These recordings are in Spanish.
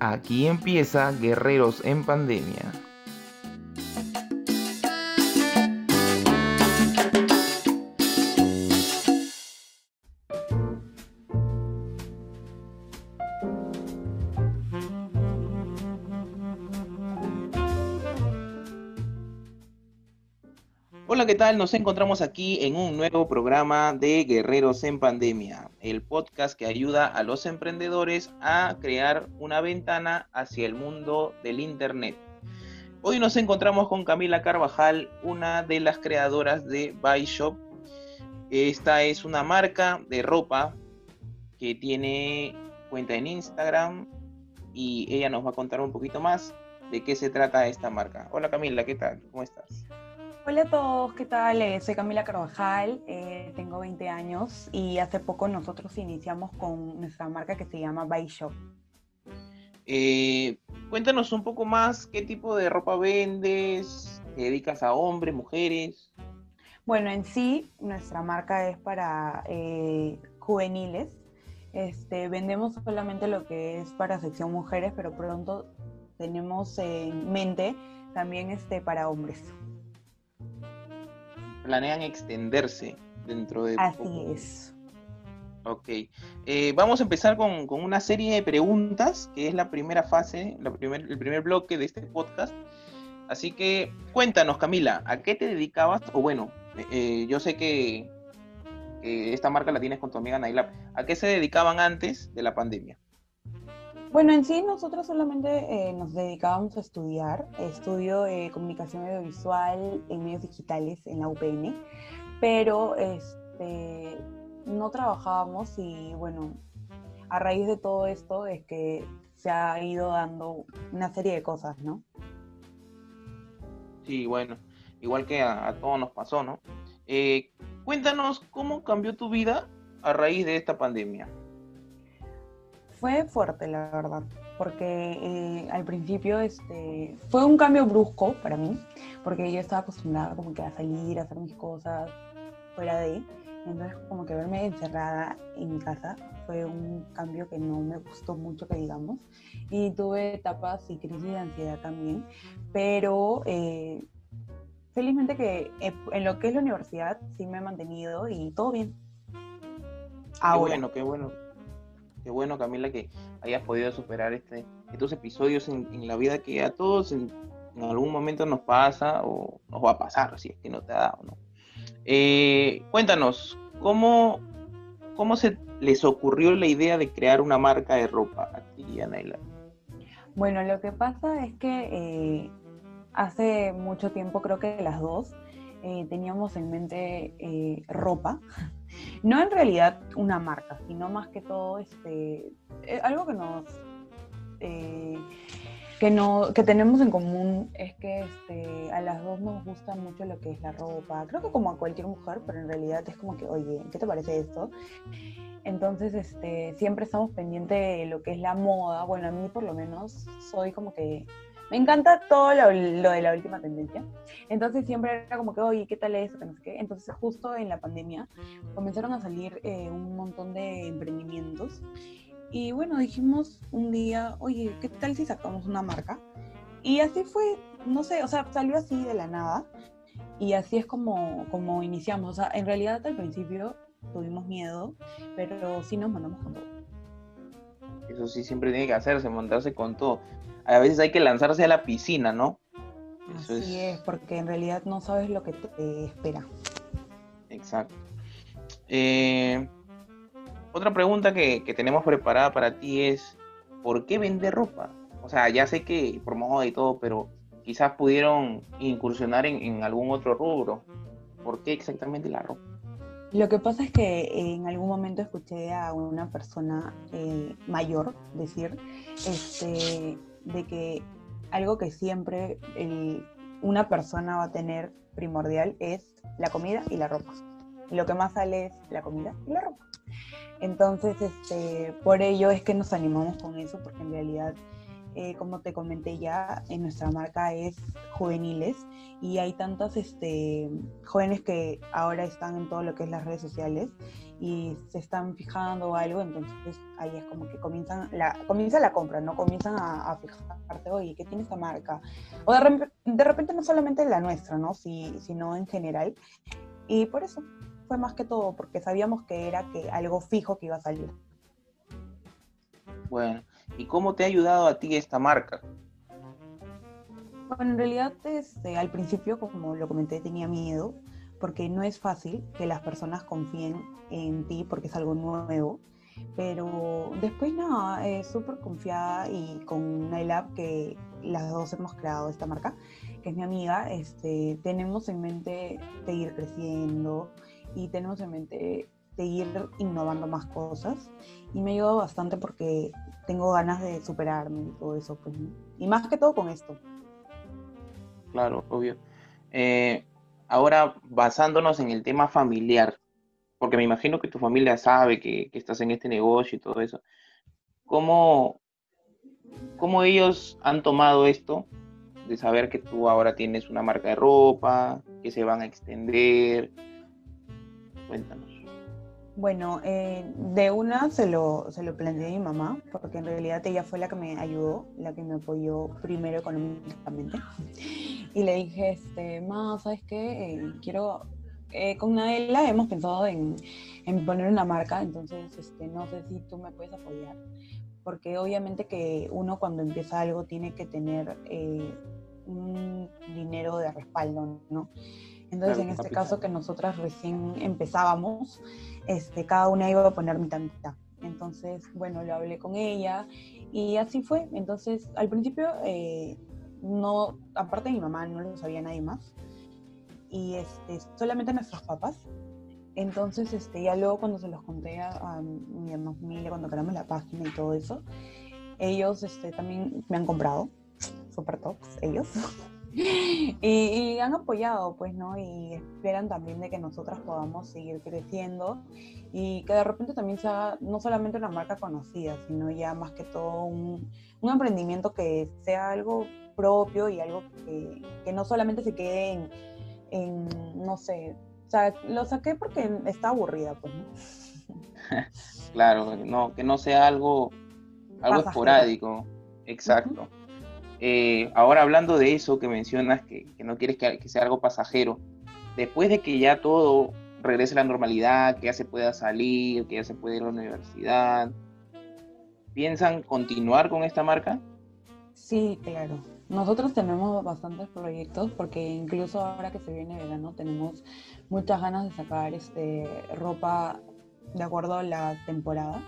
Aquí empieza Guerreros en Pandemia. ¿Qué tal? Nos encontramos aquí en un nuevo programa de Guerreros en Pandemia, el podcast que ayuda a los emprendedores a crear una ventana hacia el mundo del Internet. Hoy nos encontramos con Camila Carvajal, una de las creadoras de Buy Shop. Esta es una marca de ropa que tiene cuenta en Instagram y ella nos va a contar un poquito más de qué se trata esta marca. Hola Camila, ¿qué tal? ¿Cómo estás? Hola a todos, ¿qué tal? Eh, soy Camila Carvajal, eh, tengo 20 años y hace poco nosotros iniciamos con nuestra marca que se llama Buy Shop. Eh, cuéntanos un poco más qué tipo de ropa vendes, te dedicas a hombres, mujeres. Bueno, en sí nuestra marca es para juveniles. Este, vendemos solamente lo que es para sección mujeres, pero pronto tenemos en mente también este, para hombres planean extenderse dentro de... Así es. Ok. Eh, vamos a empezar con, una serie de preguntas, que es la primera fase, la primer, el primer bloque de este podcast. Así que cuéntanos, Camila, ¿a qué te dedicabas? O bueno, eh, yo sé que, esta marca la tienes con tu amiga Naila. ¿A qué se dedicaban antes de la pandemia? Bueno, en sí nosotros solamente eh, nos dedicábamos a estudiar. Estudio eh, comunicación audiovisual en medios digitales en la UPN, pero este, no trabajábamos y bueno, a raíz de todo esto es que se ha ido dando una serie de cosas, ¿no? Sí, bueno, igual que a, todos nos pasó, ¿no? Eh, cuéntanos cómo cambió tu vida a raíz de esta pandemia. Fue fuerte, la verdad, porque eh, al principio este, fue un cambio brusco para mí, porque yo estaba acostumbrada como que a salir, a hacer mis cosas fuera de, entonces como que verme encerrada en mi casa fue un cambio que no me gustó mucho, que digamos, y tuve etapas y crisis de ansiedad también, pero eh, felizmente que eh, en lo que es la universidad sí me he mantenido y todo bien. Ahora. Qué bueno, qué bueno Qué bueno, Camila, que hayas podido superar este, estos episodios en, la vida que a todos en, algún momento nos pasa o nos va a pasar, si es que no te ha dado, ¿no? Eh, cuéntanos, ¿cómo, ¿cómo se les ocurrió la idea de crear una marca de ropa a ti y a? Bueno, lo que pasa es que eh, hace mucho tiempo, creo que las dos, eh, teníamos en mente ropa no en realidad una marca, sino más que todo este, eh, algo que nos... Eh, que, no, que tenemos en común es que este, a las dos nos gusta mucho lo que es la ropa. Creo que como a cualquier mujer, pero en realidad es como que, oye, ¿qué te parece esto? Entonces, este, siempre estamos pendientes de lo que es la moda. Bueno, a mí por lo menos soy como que me encanta todo lo, de la última tendencia. Entonces siempre era como que, oye, ¿qué tal eso? no sé qué. Entonces justo en la pandemia comenzaron a salir eh, un montón de emprendimientos. Y bueno, dijimos un día, oye, ¿qué tal si sacamos una marca? Y así fue, no sé, o sea, salió así de la nada. Y así es como, como iniciamos. O sea, en realidad al principio tuvimos miedo, pero sí nos mandamos con todo. Eso sí, siempre tiene que hacerse, montarse con todo a veces hay que lanzarse a la piscina, ¿no? Así es... porque en realidad no sabes lo que te espera. Exacto. Eh, otra pregunta que, tenemos preparada para ti es, ¿por qué vender ropa? O sea, ya sé que por moda y todo, pero quizás pudieron incursionar en, algún otro rubro. ¿Por qué exactamente la ropa? Lo que pasa es que en algún momento escuché a una persona eh, mayor decir, este, de que algo que siempre una persona va a tener primordial es la comida y la ropa. lo que más sale es la comida y la ropa. Entonces, este, por ello es que nos animamos con eso, porque en realidad eh, como te comenté ya, en nuestra marca es juveniles y hay tantas este, jóvenes que ahora están en todo lo que es las redes sociales y se están fijando algo, entonces ahí es como que comienzan la, comienza la compra, ¿no? Comienzan a, a fijarte, oye, ¿qué tiene esta marca? O de, de repente no solamente la nuestra, ¿no? Si, sino en general. Y por eso fue más que todo, porque sabíamos que era que algo fijo que iba a salir. Bueno, ¿y cómo te ha ayudado a ti esta marca? Bueno, en realidad este, al principio, como lo comenté, tenía miedo, porque no es fácil que las personas confíen en ti porque es algo nuevo. Pero después nada, eh, súper confiada y con Nailab, que las dos hemos creado esta marca, que es mi amiga, este, tenemos en mente seguir creciendo y tenemos en mente seguir innovando más cosas. Y me ha ayudado bastante porque tengo ganas de superarme y todo eso. Pues, y más que todo con esto. Claro, obvio. Eh, ahora, basándonos en el tema familiar, porque me imagino que tu familia sabe que, estás en este negocio y todo eso, ¿cómo, ¿cómo ellos han tomado esto de saber que tú ahora tienes una marca de ropa, que se van a extender? Cuéntanos. Bueno, eh, de una se lo, se lo planteé a mi mamá, porque en realidad ella fue la que me ayudó, la que me apoyó primero económicamente. Y le dije, este, ma, ¿sabes qué? Eh, quiero, eh, con Nadela hemos pensado en, en, poner una marca, entonces este, no sé si tú me puedes apoyar, porque obviamente que uno cuando empieza algo tiene que tener un dinero de respaldo, ¿no? Entonces, en este caso que nosotras recién empezábamos, este, cada una iba a poner mitad mitad. Entonces, bueno, lo hablé con ella y así fue. Entonces, al principio, eh, no, aparte de mi mamá, no lo sabía nadie más. Y este, solamente nuestros papás. Entonces, este, ya luego cuando se los conté a, mi familia, cuando creamos la página y todo eso, ellos este, también me han comprado, super tops, ellos. y, han apoyado, pues, ¿no? Y esperan también de que nosotras podamos seguir creciendo y que de repente también sea no solamente una marca conocida, sino ya más que todo un, un emprendimiento que sea algo propio y algo que, que no solamente se quede en, en, no sé, o sea, lo saqué porque está aburrida, pues, ¿no? claro, no, que no sea algo, algo esporádico, exacto. Eh, ahora hablando de eso que mencionas, que, no quieres que, sea algo pasajero, después de que ya todo regrese a la normalidad, que ya se pueda salir, que ya se puede ir a la universidad, ¿piensan continuar con esta marca? Sí, claro. Nosotros tenemos bastantes proyectos porque incluso ahora que se viene verano tenemos muchas ganas de sacar este, ropa de acuerdo a la temporada.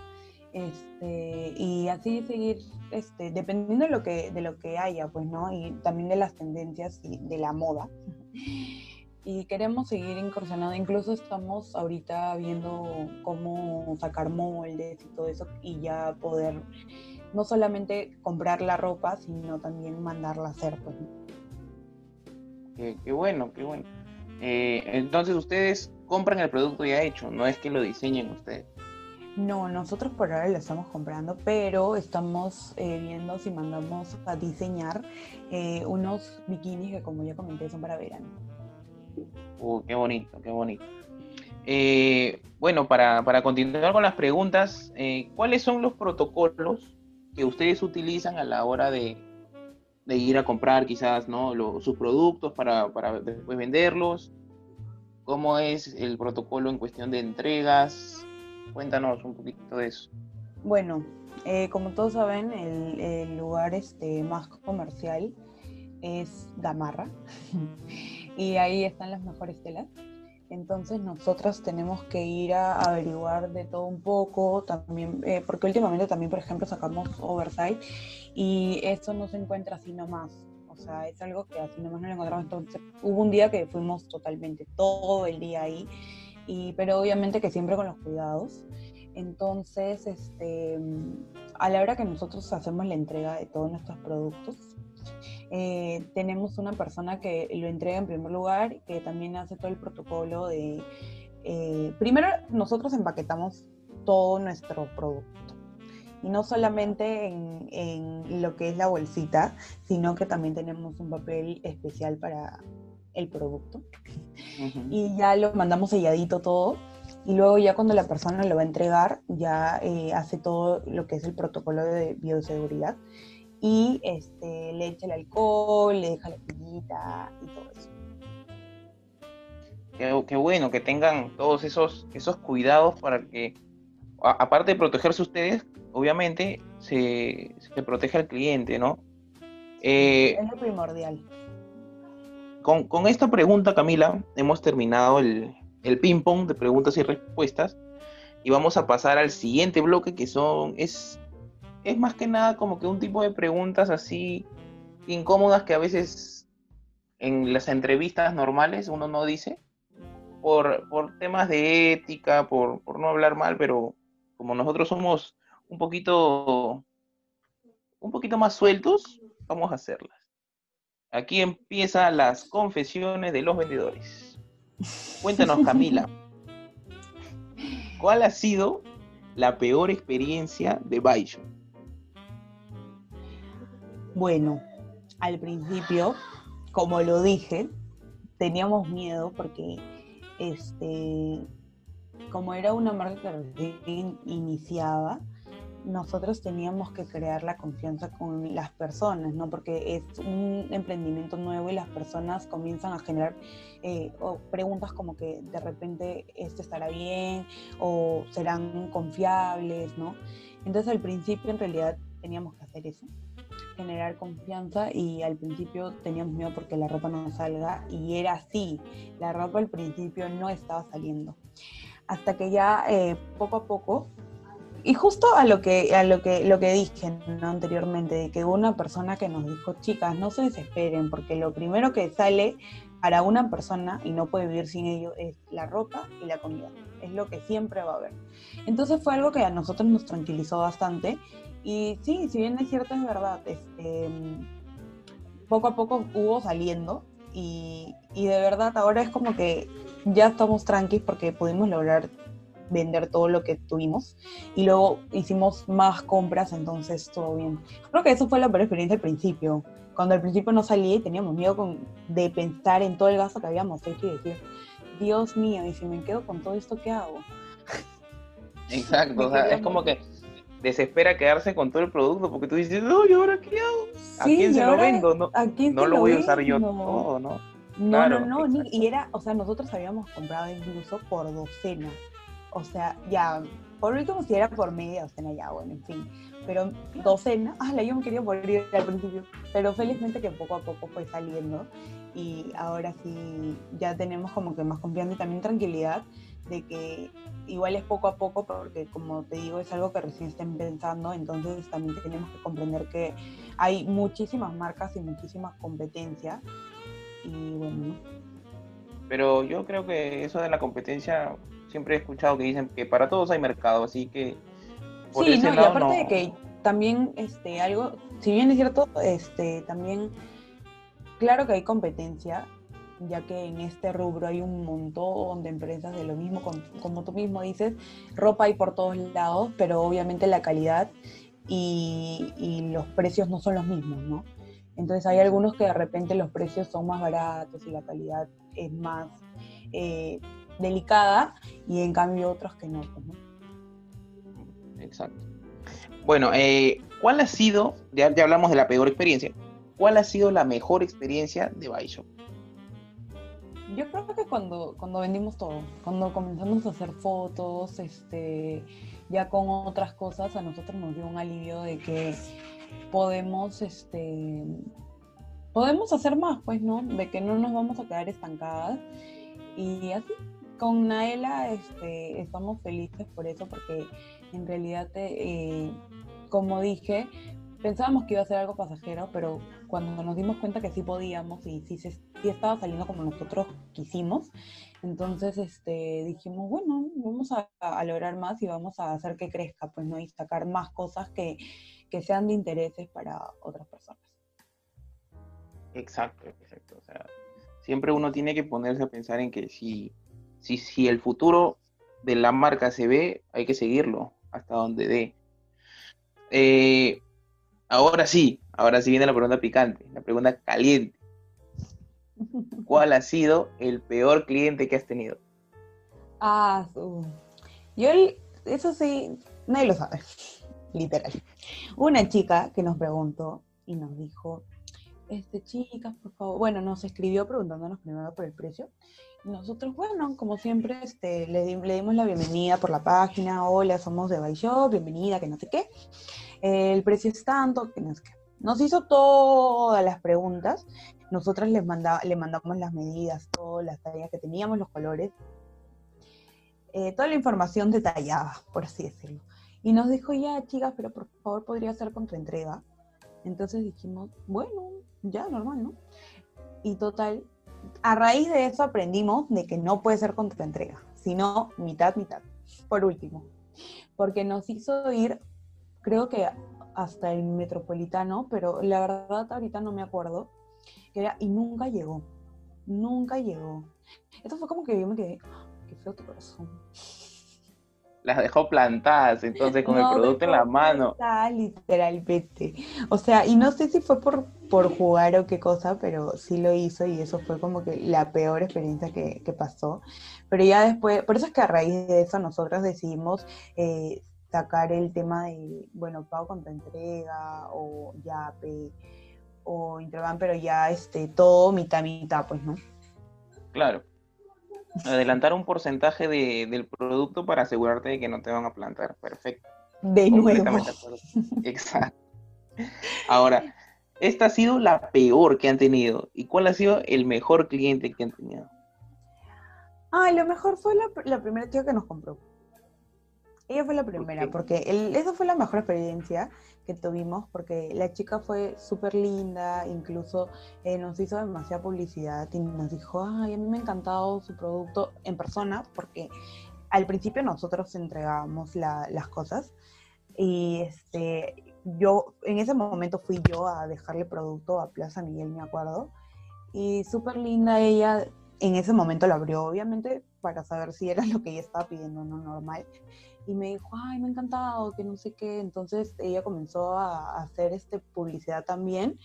Este, y así seguir este, dependiendo de lo, que, de lo que haya, pues, ¿no? Y también de las tendencias y de la moda. Y queremos seguir incursionando, incluso estamos ahorita viendo cómo sacar moldes y todo eso y ya poder no solamente comprar la ropa, sino también mandarla a hacer. Pues. Qué, bueno, qué bueno. Eh, entonces ustedes compran el producto ya hecho, no es que lo diseñen ustedes. No, nosotros por ahora lo estamos comprando, pero estamos eh, viendo si mandamos a diseñar eh, unos bikinis que como ya comenté son para verano. Uh, qué bonito, qué bonito. Eh, bueno, para, continuar con las preguntas, ¿cuáles son los protocolos que ustedes utilizan a la hora de, ir a comprar quizás ¿no? sus productos para, para después venderlos? ¿Cómo es el protocolo en cuestión de entregas? Cuéntanos un poquito de eso. Bueno, eh, como todos saben, el, lugar este, más comercial es Gamarra y ahí están las mejores telas. Entonces nosotros tenemos que ir a averiguar de todo un poco, también, eh, porque últimamente también, por ejemplo, sacamos Oversight y esto no se encuentra así nomás. O sea, es algo que así nomás no lo encontramos. Entonces hubo un día que fuimos totalmente todo el día ahí y, pero obviamente que siempre con los cuidados. Entonces, este, a la hora que nosotros hacemos la entrega de todos nuestros productos, eh, tenemos una persona que lo entrega en primer lugar, que también hace todo el protocolo de... Eh, primero, nosotros empaquetamos todo nuestro producto. Y no solamente en, lo que es la bolsita, sino que también tenemos un papel especial para el producto. Y ya lo mandamos selladito todo. Y luego ya cuando la persona lo va a entregar, ya eh, hace todo lo que es el protocolo de bioseguridad. Y este, le echa el alcohol, le deja la pillita y todo eso. Qué, bueno que tengan todos esos, esos cuidados para que, aparte de protegerse ustedes, obviamente se, se protege al cliente, ¿no? Eh, es lo primordial. Con, esta pregunta, Camila, hemos terminado el, el ping-pong de preguntas y respuestas y vamos a pasar al siguiente bloque que son, es, es más que nada como que un tipo de preguntas así incómodas que a veces en las entrevistas normales uno no dice por, por temas de ética, por, por no hablar mal, pero como nosotros somos un poquito, un poquito más sueltos, vamos a hacerlas. Aquí empiezan las confesiones de los vendedores. Cuéntanos, Camila, ¿cuál ha sido la peor experiencia de Baisho? Bueno, al principio, como lo dije, teníamos miedo porque este, como era una marca que iniciaba, nosotros teníamos que crear la confianza con las personas, ¿no? Porque es un emprendimiento nuevo y las personas comienzan a generar eh, preguntas como que de repente esto estará bien o serán confiables, ¿no? Entonces al principio en realidad teníamos que hacer eso, generar confianza y al principio teníamos miedo porque la ropa no salga y era así, la ropa al principio no estaba saliendo. Hasta que ya eh, poco a poco y justo a lo que, a lo que, lo que dije anteriormente, de que una persona que nos dijo, chicas, no se desesperen, porque lo primero que sale para una persona, y no puede vivir sin ello, es la ropa y la comida. Es lo que siempre va a haber. Entonces fue algo que a nosotros nos tranquilizó bastante. Y sí, si bien es cierto, es verdad, este, poco a poco hubo saliendo. Y, y de verdad ahora es como que ya estamos tranquilos porque pudimos lograr vender todo lo que tuvimos y luego hicimos más compras, entonces todo bien. Creo que eso fue la peor experiencia al principio. Cuando al principio no salía y teníamos miedo con, de pensar en todo el gasto que habíamos hecho y decir, Dios mío, y si me quedo con todo esto, ¿qué hago? Exacto, o sea, es como que desespera quedarse con todo el producto porque tú dices, no, ¿y ahora qué hago? ¿A quién se lo vendo? No, no lo, voy a usar yo todo, ¿no? No, no, no, y era, o sea, nosotros habíamos comprado incluso por docena o sea, ya, por último si era por media docena ya, bueno, en fin, pero docena, ah, yo me quería morir al principio, pero felizmente que poco a poco fue saliendo. Y ahora sí ya tenemos como que más confianza y también tranquilidad de que igual es poco a poco porque como te digo es algo que recién estén pensando, entonces también tenemos que comprender que hay muchísimas marcas y muchísimas competencias y bueno. Pero yo creo que eso de la competencia siempre he escuchado que dicen que para todos hay mercado, así que... sí, no, y aparte de que también este, algo, si bien es cierto, este, también, claro que hay competencia, ya que en este rubro hay un montón de empresas de lo mismo, como, tú mismo dices, ropa hay por todos lados, pero obviamente la calidad y, y, los precios no son los mismos, ¿no? Entonces hay algunos que de repente los precios son más baratos y la calidad es más eh, delicada y en cambio otros que no. Pues, Exacto. Bueno, eh, ¿cuál ha sido, ya, ya, hablamos de la peor experiencia, cuál ha sido la mejor experiencia de Baishop? Yo creo que cuando, cuando vendimos todo, cuando comenzamos a hacer fotos, este, ya con otras cosas, a nosotros nos dio un alivio de que podemos, este, podemos hacer más, pues, ¿no? De que no nos vamos a quedar estancadas. Y así, con Naela este, estamos felices por eso, porque en realidad, eh, como dije, pensábamos que iba a ser algo pasajero, pero cuando nos dimos cuenta que sí podíamos y sí, sí estaba saliendo como nosotros quisimos, entonces este, dijimos, bueno, vamos a, lograr más y vamos a hacer que crezca, pues no, y sacar más cosas que, que sean de intereses para otras personas. Exacto, exacto. O sea, siempre uno tiene que ponerse a pensar en que si si, si el futuro de la marca se ve, hay que seguirlo hasta donde dé. Eh, ahora sí, ahora sí viene la pregunta picante, la pregunta caliente. ¿Cuál ha sido el peor cliente que has tenido? Ah, yo, eso sí, nadie lo sabe, literal. Una chica que nos preguntó y nos dijo, este, chicas, por favor, bueno, nos escribió preguntándonos primero por el precio. Nosotros, bueno, como siempre, este, le, dimos la bienvenida por la página, hola, somos de Shop, bienvenida, que no sé qué. el precio es tanto, que no sé qué. Nos hizo todas las preguntas, nosotras les le mandamos las medidas, todas las tareas que teníamos, los colores, eh, toda la información detallada, por así decirlo. Y nos dijo, ya, chicas, pero por favor podría ser contra entrega. Entonces dijimos, bueno, ya, normal, ¿no? Y total, a raíz de eso aprendimos de que no puede ser contra entrega, sino mitad, mitad, por último. Porque nos hizo ir, creo que hasta el metropolitano, pero la verdad ahorita no me acuerdo, y nunca llegó, nunca llegó. Esto fue como que yo me quedé, qué feo tu corazón las dejó plantadas, entonces con el producto en la mano. Literalmente. O sea, y no sé si fue por, por jugar o qué cosa, pero sí lo hizo y eso fue como que la peor experiencia que, pasó. Pero ya después, por eso es que a raíz de eso nosotros decidimos eh, sacar el tema de, bueno, pago contra entrega o ya o Interban, pero ya este, todo mitad mitad, pues, ¿no? Claro adelantar un porcentaje del producto para asegurarte de que no te van a plantar. Perfecto. De nuevo. Exacto. Ahora, esta ha sido la peor que han tenido. ¿Y cuál ha sido el mejor cliente que han tenido? Ah, lo mejor fue la, primera chica que nos compró. Ella fue la primera, porque el, esa fue la mejor experiencia que tuvimos porque la chica fue súper linda, incluso eh, nos hizo demasiada publicidad y nos dijo, ay, a mí me ha encantado su producto en persona porque al principio nosotros entregábamos las cosas y este, yo en ese momento fui yo a dejarle producto a Plaza Miguel, me acuerdo, y súper linda ella, en ese momento la abrió, obviamente para saber si era lo que ella estaba pidiendo, no normal y me dijo, ay, me ha encantado, que no sé qué. Entonces ella comenzó a hacer este publicidad también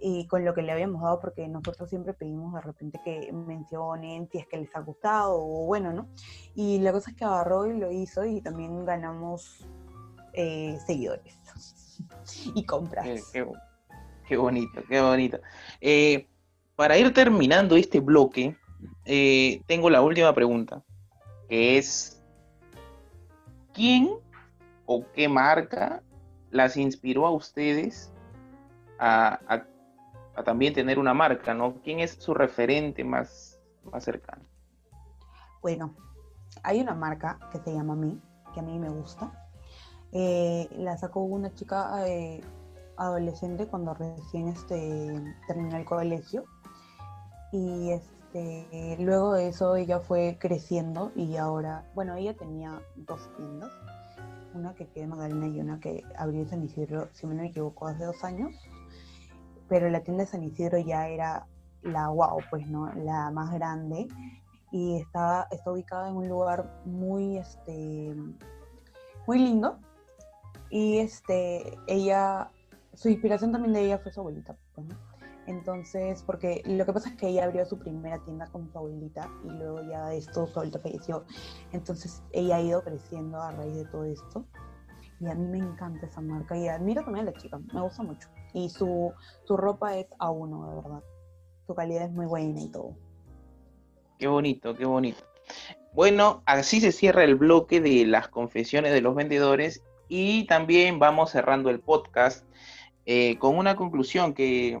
y con lo que le habíamos dado, porque nosotros siempre pedimos de repente que mencionen si es que les ha gustado o bueno, ¿no? Y la cosa es que agarró y lo hizo y también ganamos eh, seguidores y compras. Qué, bonito, qué bonito. Eh, para ir terminando este bloque, eh, tengo la última pregunta, que es ¿quién o qué marca las inspiró a ustedes a, también tener una marca, ¿no? ¿Quién es su referente más, más cercano? Bueno, hay una marca que se llama Mi, que a mí me gusta. Eh, la sacó una chica eh, adolescente cuando recién este, terminó el colegio. Y este, este, luego de eso ella fue creciendo y ahora, bueno, ella tenía dos tiendas, una que queda en Magdalena y una que abrió en San Isidro, si no me equivoco, hace dos años, pero la tienda de San Isidro ya era la wow, pues no, la más grande y está, está ubicada en un lugar muy, este, muy lindo y este, ella, su inspiración también de ella fue su abuelita, pues. Entonces, porque lo que pasa es que ella abrió su primera tienda con su abuelita y luego ya esto su abuelita falleció. Entonces ella ha ido creciendo a raíz de todo esto. Y a mí me encanta esa marca y admiro también a la chica, me gusta mucho. Y su, su ropa es a uno, de verdad. Su calidad es muy buena y todo. Qué bonito, qué bonito. Bueno, así se cierra el bloque de las confesiones de los vendedores y también vamos cerrando el podcast eh, con una conclusión que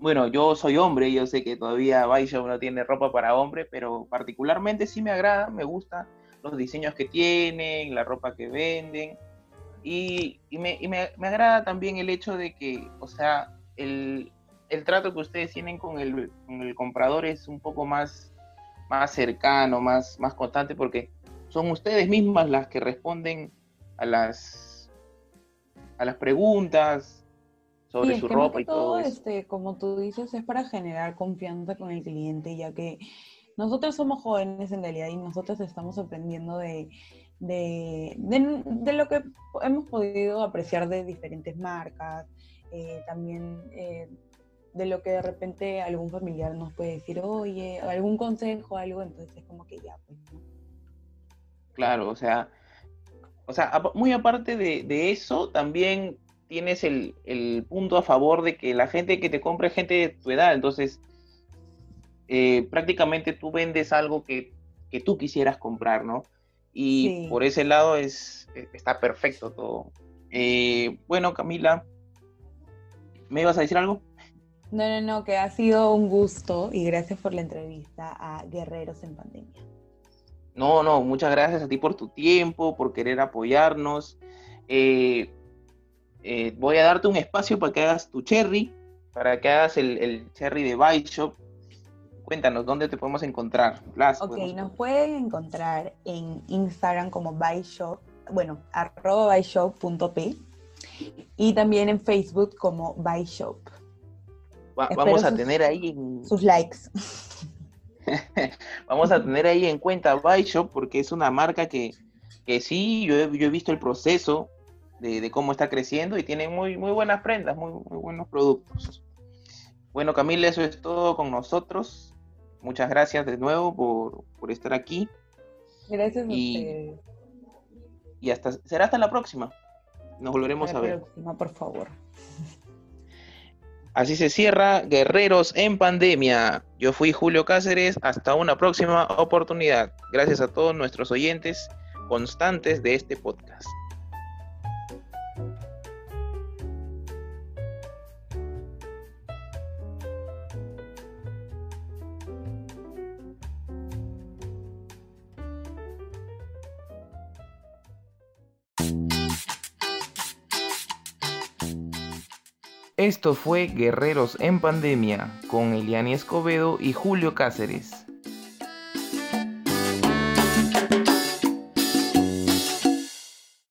bueno, yo soy hombre, yo sé que todavía Baisha no tiene ropa para hombre, pero particularmente sí me agrada, me gusta los diseños que tienen, la ropa que venden, y, me, agrada también el hecho de que, o sea, el, trato que ustedes tienen con el, comprador es un poco más, más cercano, más, más constante, porque son ustedes mismas las que responden a las, a las preguntas, sobre su ropa y todo, Este, como tú dices, es para generar confianza con el cliente, ya que nosotros somos jóvenes en realidad y nosotros estamos aprendiendo de, de, de, lo que hemos podido apreciar de diferentes marcas, eh, también eh, de lo que de repente algún familiar nos puede decir, oye, algún consejo, algo, entonces es como que ya, pues. Claro, o sea, o sea, muy aparte de, eso, también tienes el, punto a favor de que la gente que te compra es gente de tu edad, entonces eh, prácticamente tú vendes algo que, que tú quisieras comprar, ¿no? Y por ese lado es, e, está perfecto todo. Eh, bueno, Camila, ¿me ibas a decir algo? No, no, no, que ha sido un gusto y gracias por la entrevista a Guerreros en Pandemia. No, no, muchas gracias a ti por tu tiempo, por querer apoyarnos. Eh, eh, voy a darte un espacio para que hagas tu cherry, para que hagas el, cherry de Bike Shop Cuéntanos, ¿dónde te podemos encontrar? ok, nos pueden encontrar en Instagram como byshop, bueno, arroba byshop.p y también en Facebook como byshop. vamos a tener ahí sus likes. vamos a tener ahí en cuenta Byshop porque es una marca que, que sí, yo he, yo he visto el proceso de, cómo está creciendo y tiene muy, muy buenas prendas, muy, muy buenos productos. Bueno, Camila, eso es todo con nosotros muchas gracias de nuevo por, estar aquí. Gracias y, Y hasta, será hasta la próxima. Nos volveremos a ver. La próxima, por favor. Así se cierra Guerreros en Pandemia. Yo fui Julio Cáceres. Hasta una próxima oportunidad. Gracias a todos nuestros oyentes constantes de este podcast. Esto fue Guerreros en Pandemia con Eliani Escobedo y Julio Cáceres.